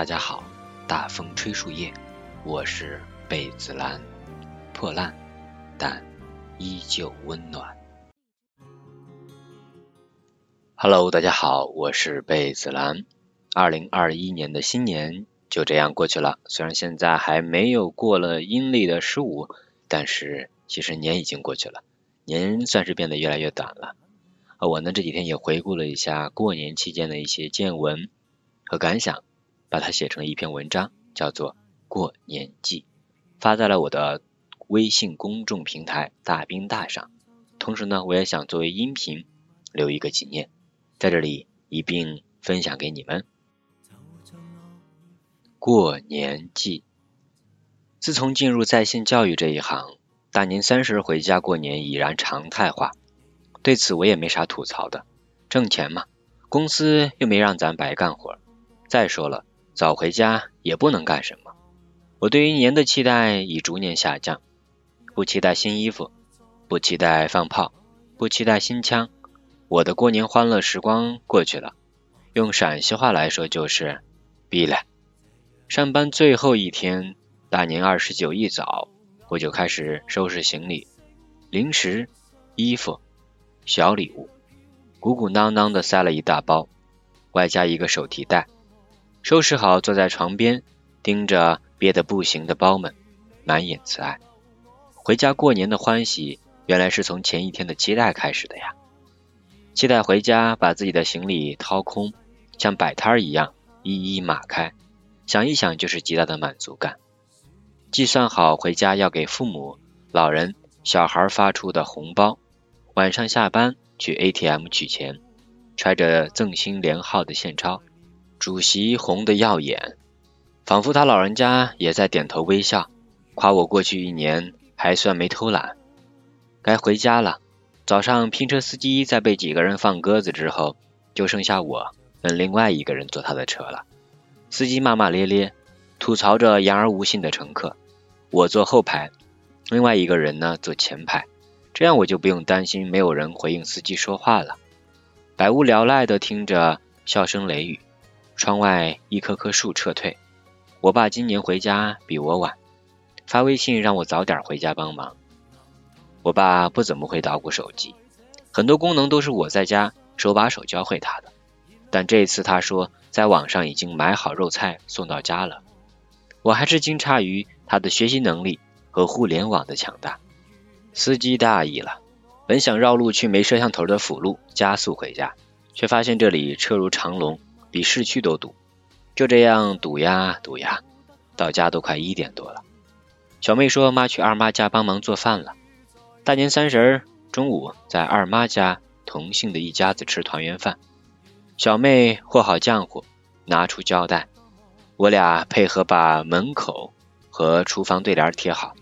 大家好，大风吹树叶，我是贝子兰，破烂但依旧温暖。Hello，大家好，我是贝子兰。二零二一年的新年就这样过去了，虽然现在还没有过了阴历的十五，但是其实年已经过去了，年算是变得越来越短了。而我呢这几天也回顾了一下过年期间的一些见闻和感想。把它写成了一篇文章，叫做《过年记》，发在了我的微信公众平台“大兵大”上。同时呢，我也想作为音频留一个纪念，在这里一并分享给你们。过年记，自从进入在线教育这一行，大年三十回家过年已然常态化。对此我也没啥吐槽的，挣钱嘛，公司又没让咱白干活。再说了。早回家也不能干什么。我对于年的期待已逐年下降，不期待新衣服，不期待放炮，不期待新枪。我的过年欢乐时光过去了，用陕西话来说就是毕了。上班最后一天，大年二十九一早，我就开始收拾行李，零食、衣服、小礼物，鼓鼓囊囊的塞了一大包，外加一个手提袋。收拾好，坐在床边，盯着憋得不行的包们，满眼慈爱。回家过年的欢喜，原来是从前一天的期待开始的呀！期待回家，把自己的行李掏空，像摆摊儿一样一一码开，想一想就是极大的满足感。计算好回家要给父母、老人、小孩发出的红包，晚上下班去 ATM 取钱，揣着赠新连号的现钞。主席红的耀眼，仿佛他老人家也在点头微笑，夸我过去一年还算没偷懒。该回家了。早上拼车司机在被几个人放鸽子之后，就剩下我跟另外一个人坐他的车了。司机骂骂咧咧，吐槽着言而无信的乘客。我坐后排，另外一个人呢坐前排，这样我就不用担心没有人回应司机说话了。百无聊赖的听着笑声雷雨。窗外一棵棵树撤退，我爸今年回家比我晚，发微信让我早点回家帮忙。我爸不怎么会捣鼓手机，很多功能都是我在家手把手教会他的。但这次他说在网上已经买好肉菜送到家了，我还是惊诧于他的学习能力和互联网的强大。司机大意了，本想绕路去没摄像头的辅路加速回家，却发现这里车如长龙。比市区都堵，就这样堵呀堵呀，到家都快一点多了。小妹说妈去二妈家帮忙做饭了。大年三十中午在二妈家同姓的一家子吃团圆饭。小妹和好浆糊，拿出胶带，我俩配合把门口和厨房对联贴好，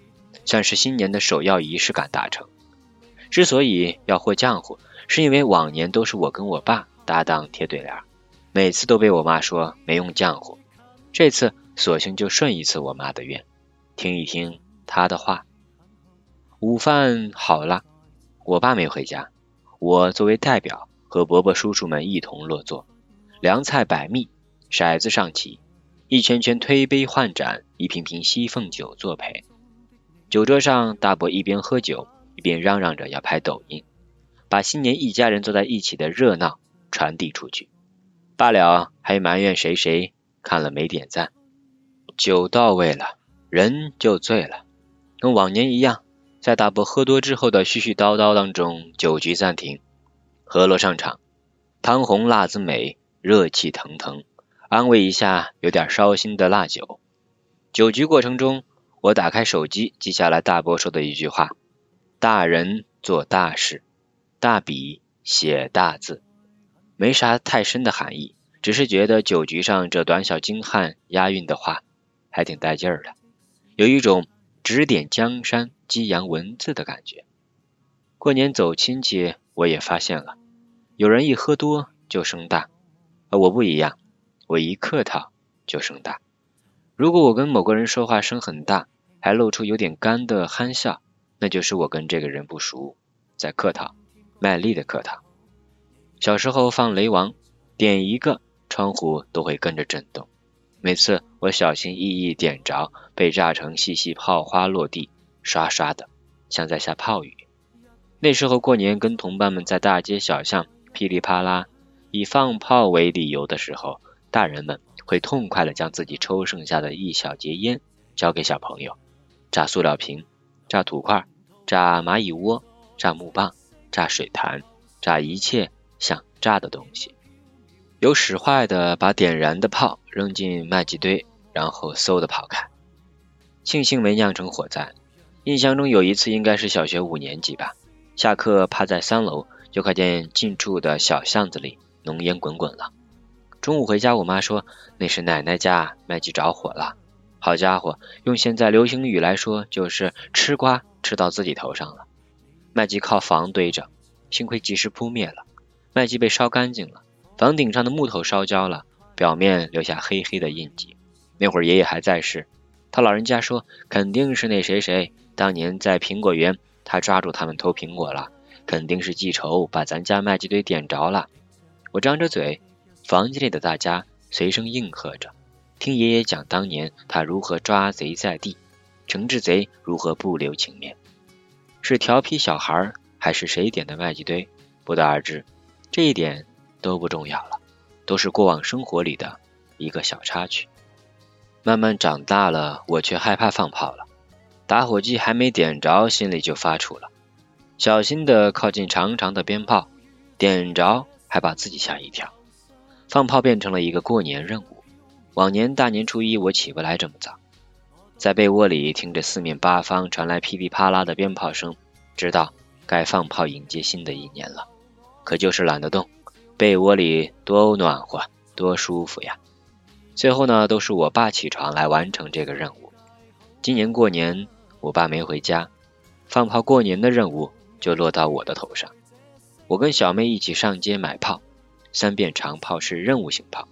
算是新年的首要仪式感达成。之所以要和浆糊，是因为往年都是我跟我爸搭档贴对联。每次都被我妈说没用浆糊，这次索性就顺一次我妈的愿，听一听她的话。午饭好了，我爸没回家，我作为代表和伯伯叔叔们一同落座，凉菜百密，骰子上棋，一圈圈推杯换盏，一瓶瓶西凤酒作陪。酒桌上，大伯一边喝酒一边嚷嚷着要拍抖音，把新年一家人坐在一起的热闹传递出去。罢了，还埋怨谁谁看了没点赞。酒到位了，人就醉了，跟往年一样，在大伯喝多之后的絮絮叨叨当中，酒局暂停，何洛上场，汤红辣子美，热气腾腾，安慰一下有点烧心的辣酒。酒局过程中，我打开手机记下来大伯说的一句话：大人做大事，大笔写大字。没啥太深的含义，只是觉得酒局上这短小精悍、押韵的话还挺带劲儿的，有一种指点江山、激扬文字的感觉。过年走亲戚，我也发现了，有人一喝多就声大，而我不一样，我一客套就声大。如果我跟某个人说话声很大，还露出有点干的憨笑，那就是我跟这个人不熟，在客套，卖力的客套。小时候放雷王，点一个窗户都会跟着震动。每次我小心翼翼点着，被炸成细细泡花落地，刷刷的，像在下炮雨。那时候过年跟同伴们在大街小巷噼里啪啦，以放炮为理由的时候，大人们会痛快的将自己抽剩下的一小节烟交给小朋友，炸塑料瓶，炸土块，炸蚂蚁窝，炸木棒，炸水潭，炸一切想炸的东西。有使坏的，把点燃的炮扔进麦秸堆，然后嗖的跑开。庆幸没酿成火灾。印象中有一次，应该是小学五年级吧，下课趴在三楼，就看见近处的小巷子里浓烟滚滚了。中午回家，我妈说那是奶奶家麦积着火了。好家伙，用现在流行语来说，就是吃瓜吃到自己头上了。麦积靠房堆着，幸亏及时扑灭了，麦秸被烧干净了。房顶上的木头烧焦了，表面留下黑黑的印记。那会儿爷爷还在世，他老人家说肯定是那谁谁当年在苹果园，他抓住他们偷苹果了，肯定是记仇把咱家麦秸堆点着了。我张着嘴，房间里的大家随声应和着，听爷爷讲当年他如何抓贼在地，惩治贼如何不留情面。是调皮小孩还是谁点的麦秸堆，不得而知。这一点。都不重要了，都是过往生活里的一个小插曲。慢慢长大了，我却害怕放炮了。打火机还没点着，心里就发怵了。小心的靠近长长的鞭炮，点着还把自己吓一跳。放炮变成了一个过年任务。往年大年初一我起不来这么早，在被窝里听着四面八方传来噼里啪啦的鞭炮声，知道该放炮迎接新的一年了。可就是懒得动。被窝里多暖和，多舒服呀！最后呢，都是我爸起床来完成这个任务。今年过年，我爸没回家，放炮过年的任务就落到我的头上。我跟小妹一起上街买炮，三遍长炮是任务型炮，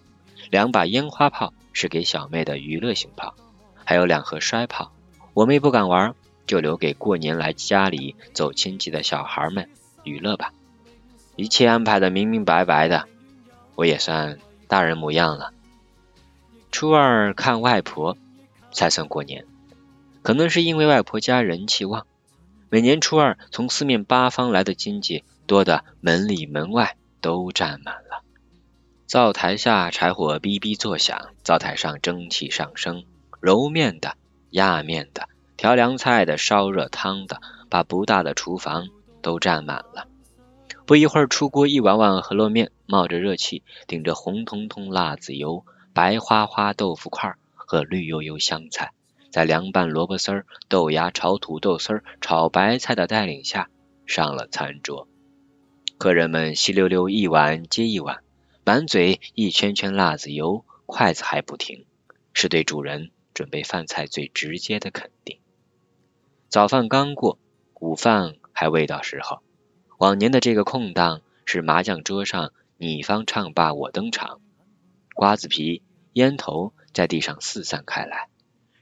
两把烟花炮是给小妹的娱乐型炮，还有两盒摔炮。我妹不敢玩，就留给过年来家里走亲戚的小孩们娱乐吧。一切安排的明明白白的，我也算大人模样了。初二看外婆才算过年，可能是因为外婆家人气旺，每年初二从四面八方来的亲戚多的门里门外都站满了。灶台下柴火哔哔作响，灶台上蒸汽上升，揉面的、压面的、调凉菜的、烧热汤的，把不大的厨房都占满了。不一会儿，出锅一碗碗饸饹面，冒着热气，顶着红彤彤辣子油，白花花豆腐块和绿油油香菜，在凉拌萝卜丝儿、豆芽炒土豆丝儿、炒白菜的带领下，上了餐桌。客人们稀溜溜一碗接一碗，满嘴一圈圈辣子油，筷子还不停，是对主人准备饭菜最直接的肯定。早饭刚过，午饭还未到时候。往年的这个空档是麻将桌上你方唱罢我登场，瓜子皮、烟头在地上四散开来，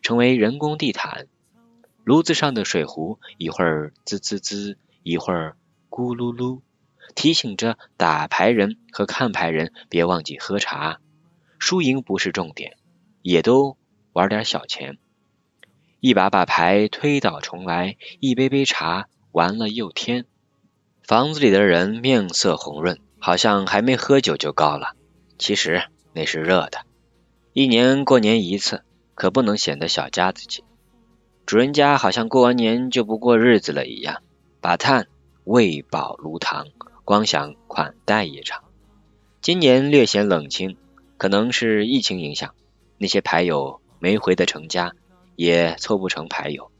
成为人工地毯。炉子上的水壶一会儿滋滋滋，一会儿咕噜噜，提醒着打牌人和看牌人别忘记喝茶。输赢不是重点，也都玩点小钱。一把把牌推倒重来，一杯杯茶完了又添。房子里的人面色红润，好像还没喝酒就高了。其实那是热的。一年过年一次，可不能显得小家子气。主人家好像过完年就不过日子了一样，把炭喂饱炉膛，光想款待一场。今年略显冷清，可能是疫情影响，那些牌友没回得成家，也凑不成牌友。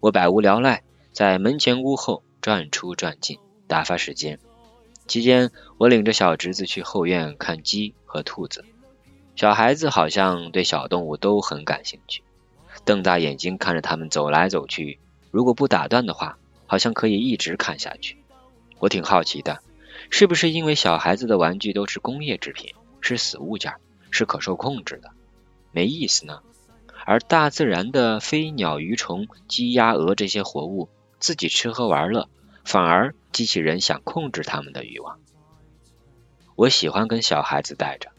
我百无聊赖，在门前屋后转出转进。打发时间，期间我领着小侄子去后院看鸡和兔子。小孩子好像对小动物都很感兴趣，瞪大眼睛看着他们走来走去。如果不打断的话，好像可以一直看下去。我挺好奇的，是不是因为小孩子的玩具都是工业制品，是死物件，是可受控制的，没意思呢？而大自然的飞鸟鱼虫、鸡鸭鹅这些活物，自己吃喝玩乐。反而激起人想控制他们的欲望。我喜欢跟小孩子待着，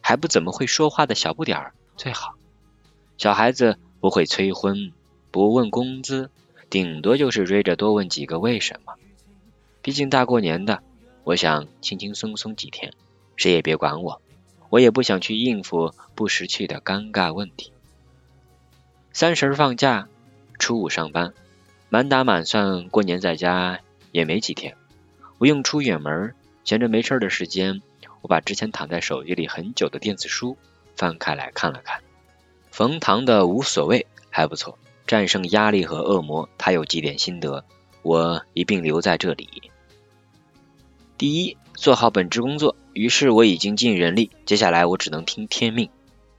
还不怎么会说话的小不点儿，最好。小孩子不会催婚，不问工资，顶多就是追着多问几个为什么。毕竟大过年的，我想轻轻松松几天，谁也别管我，我也不想去应付不识趣的尴尬问题。三十放假，初五上班，满打满算过年在家也没几天，不用出远门，闲着没事的时间，我把之前躺在手机里很久的电子书翻开来看了看。冯唐的无所谓还不错，战胜压力和恶魔，他有几点心得，我一并留在这里。第一，做好本职工作，于是我已经尽人力，接下来我只能听天命。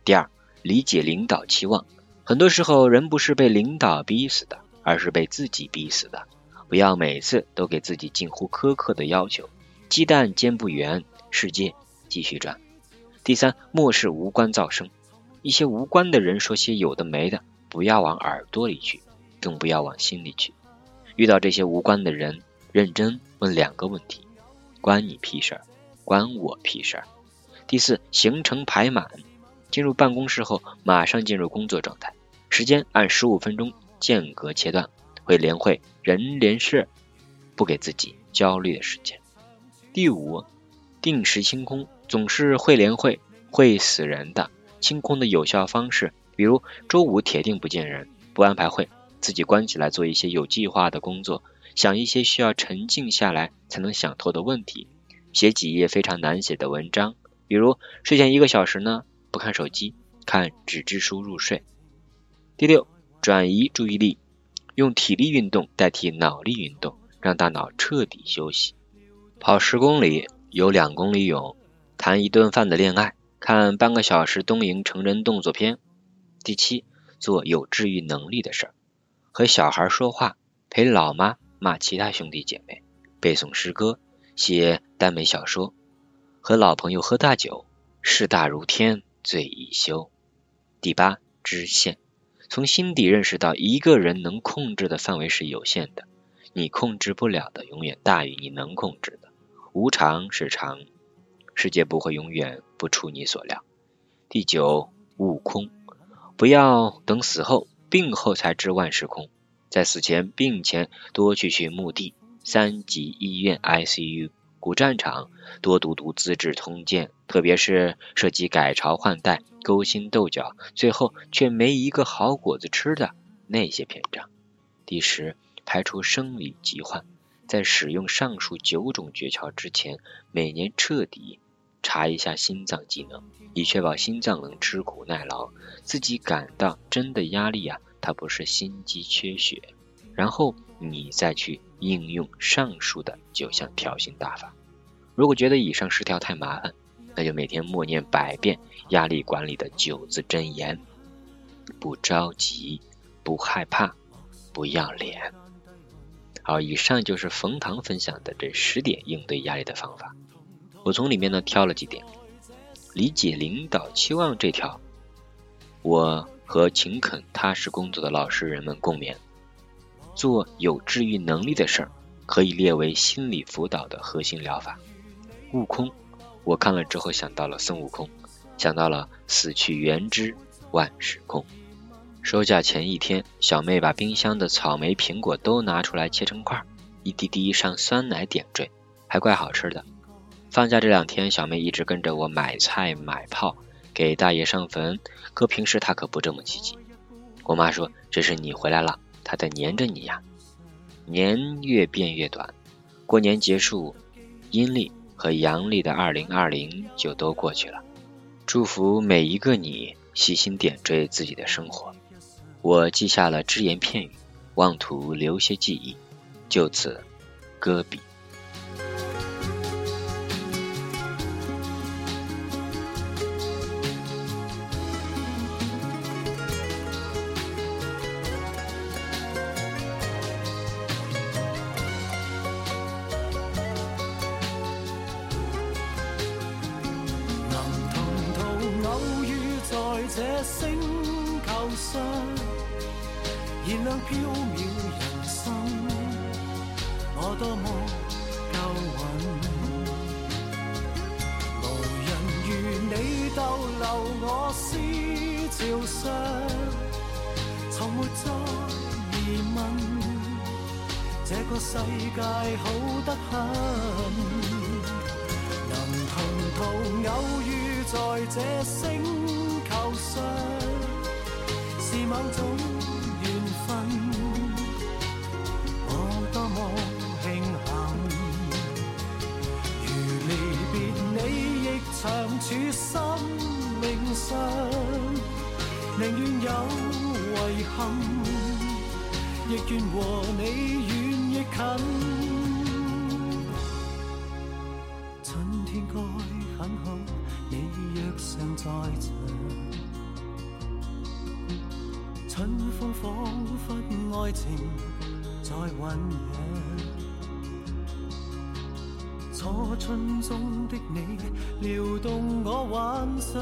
第二，理解领导期望，很多时候人不是被领导逼死的，而是被自己逼死的。不要每次都给自己近乎苛刻的要求，鸡蛋煎不圆，世界继续转。第三，漠视无关噪声。一些无关的人说些有的没的，不要往耳朵里去，更不要往心里去。遇到这些无关的人，认真问两个问题：关你屁事儿，关我屁事儿。第四，行程排满，进入办公室后马上进入工作状态，时间按十五分钟间隔切断，会连会人连事，不给自己焦虑的时间。第五，定时清空，总是会连会，会死人的。清空的有效方式，比如周五铁定不见人，不安排会，自己关起来做一些有计划的工作，想一些需要沉静下来才能想透的问题，写几页非常难写的文章，比如睡前一个小时呢，不看手机，看纸质书入睡。第六，转移注意力，用体力运动代替脑力运动，让大脑彻底休息。跑十公里，游两公里泳，谈一顿饭的恋爱。看半个小时东瀛成人动作片。第七，做有治愈能力的事儿，和小孩说话，陪老妈骂其他兄弟姐妹，背诵诗歌，写耽美小说，和老朋友喝大酒，事大如天，醉已休。第八，知限，从心底认识到一个人能控制的范围是有限的，你控制不了的永远大于你能控制的，无常是常。世界不会永远不出你所料。第九，悟空，不要等死后、病后才知万事空，在死前、病前多去去墓地、三级医院、ICU、古战场，多读读《资治通鉴》，特别是涉及改朝换代、勾心斗角，最后却没一个好果子吃的那些篇章。第十，排除生理疾患，在使用上述九种诀窍之前，每年彻底。查一下心脏机能，以确保心脏能吃苦耐劳。自己感到真的压力啊，它不是心肌缺血。然后你再去应用上述的九项调心大法。如果觉得以上十条太麻烦，那就每天默念百遍压力管理的九字真言：不着急，不害怕，不要脸。好，以上就是冯唐分享的这十点应对压力的方法。我从里面呢挑了几点，理解领导期望这条，我和勤恳踏实工作的老实人们共勉。做有治愈能力的事儿，可以列为心理辅导的核心疗法。悟空，我看了之后想到了孙悟空，想到了死去元知万事空。收假前一天，小妹把冰箱的草莓、苹果都拿出来切成块，一滴滴上酸奶点缀，还怪好吃的。放假这两天，小妹一直跟着我买菜买炮，给大爷上坟。可平时她可不这么积极。我妈说：“这是你回来了，还在粘着你呀。”年越变越短，过年结束，阴历和阳历的二零二零就都过去了。祝福每一个你，细心点缀自己的生活。我记下了只言片语，妄图留些记忆，就此搁笔。多么够运，无人如你逗留我思。潮上，从没再疑问，这个世界好得很，能同途偶遇在这星球上，是某种长处生命上，宁愿有遗憾，亦愿和你远亦近。春天该很好，你若尚在场。春风仿佛爱情在酝酿。初春中的你，撩动我幻想，